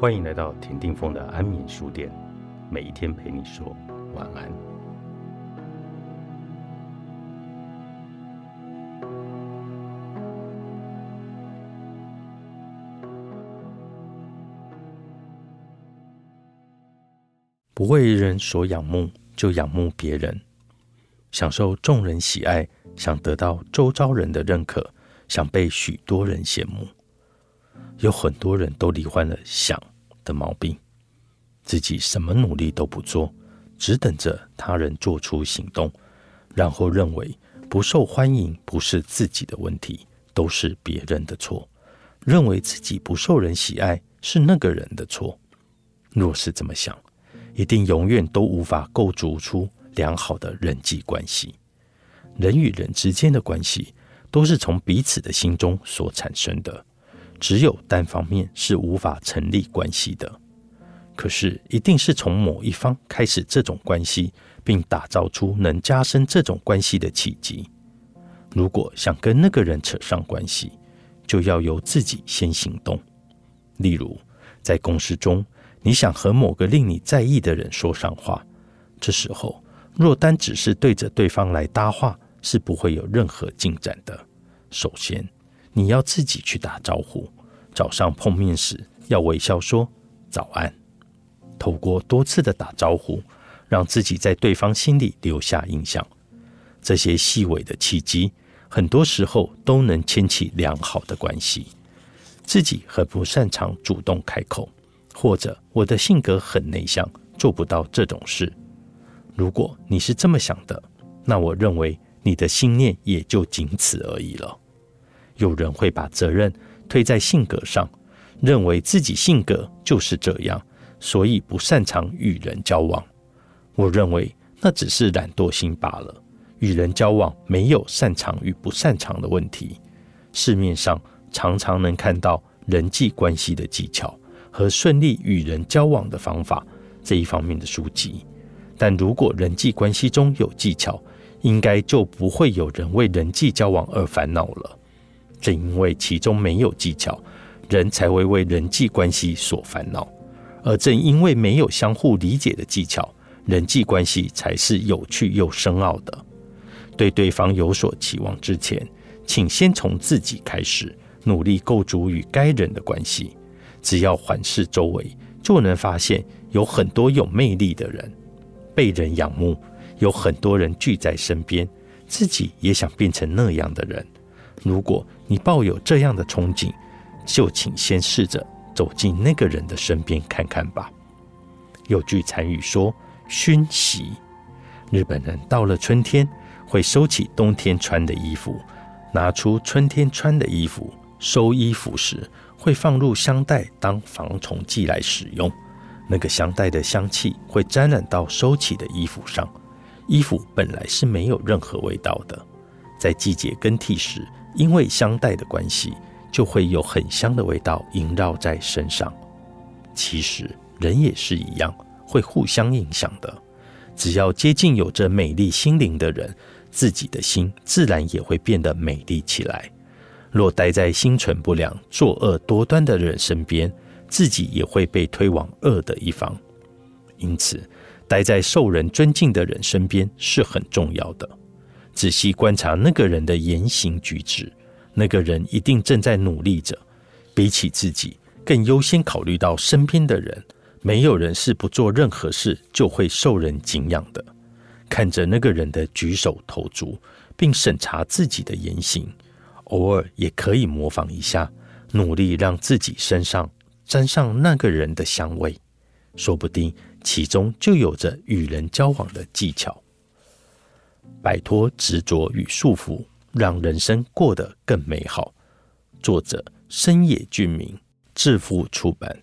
欢迎来到田定峰的安眠书店，每一天陪你说晚安。不为人所仰慕，就仰慕别人，享受众人喜爱，想得到周遭人的认可，想被许多人羡慕。有很多人都罹患了想的毛病，自己什么努力都不做，只等着他人做出行动，然后认为不受欢迎不是自己的问题，都是别人的错；认为自己不受人喜爱是那个人的错。若是这么想，一定永远都无法构筑出良好的人际关系。人与人之间的关系，都是从彼此的心中所产生的。只有单方面是无法成立关系的。可是，一定是从某一方开始这种关系，并打造出能加深这种关系的契机。如果想跟那个人扯上关系，就要由自己先行动。例如，在公司中，你想和某个令你在意的人说上话，这时候若单只是对着对方来搭话，是不会有任何进展的。首先，你要自己去打招呼。早上碰面时要微笑说早安。透过多次的打招呼，让自己在对方心里留下印象。这些细微的契机，很多时候都能牵起良好的关系。自己很不擅长主动开口，或者我的性格很内向，做不到这种事。如果你是这么想的，那我认为你的心念也就仅此而已了。有人会把责任推在性格上，认为自己性格就是这样，所以不擅长与人交往。我认为那只是懒惰心罢了。与人交往没有擅长与不擅长的问题。市面上常常能看到人际关系的技巧和顺利与人交往的方法这一方面的书籍，但如果人际关系中有技巧，应该就不会有人为人际交往而烦恼了。正因为其中没有技巧，人才会为人际关系所烦恼；而正因为没有相互理解的技巧，人际关系才是有趣又深奥的。对对方有所期望之前，请先从自己开始，努力构筑与该人的关系。只要环视周围，就能发现有很多有魅力的人，被人仰慕；有很多人聚在身边，自己也想变成那样的人。如果你抱有这样的憧憬，就请先试着走进那个人的身边看看吧。有句禅语说：“熏习。”日本人到了春天会收起冬天穿的衣服，拿出春天穿的衣服。收衣服时会放入香袋当防虫剂来使用，那个香袋的香气会沾染到收起的衣服上。衣服本来是没有任何味道的，在季节更替时。因为香袋的关系，就会有很香的味道萦绕在身上。其实人也是一样，会互相影响的。只要接近有着美丽心灵的人，自己的心自然也会变得美丽起来。若待在心存不良、作恶多端的人身边，自己也会被推往恶的一方。因此，待在受人尊敬的人身边是很重要的。仔细观察那个人的言行举止，那个人一定正在努力着。比起自己，更优先考虑到身边的人。没有人是不做任何事就会受人敬仰的。看着那个人的举手投足，并审查自己的言行，偶尔也可以模仿一下，努力让自己身上沾上那个人的香味，说不定其中就有着与人交往的技巧。摆脱执着与束缚，让人生过得更美好。作者：深野俊明，致富出版。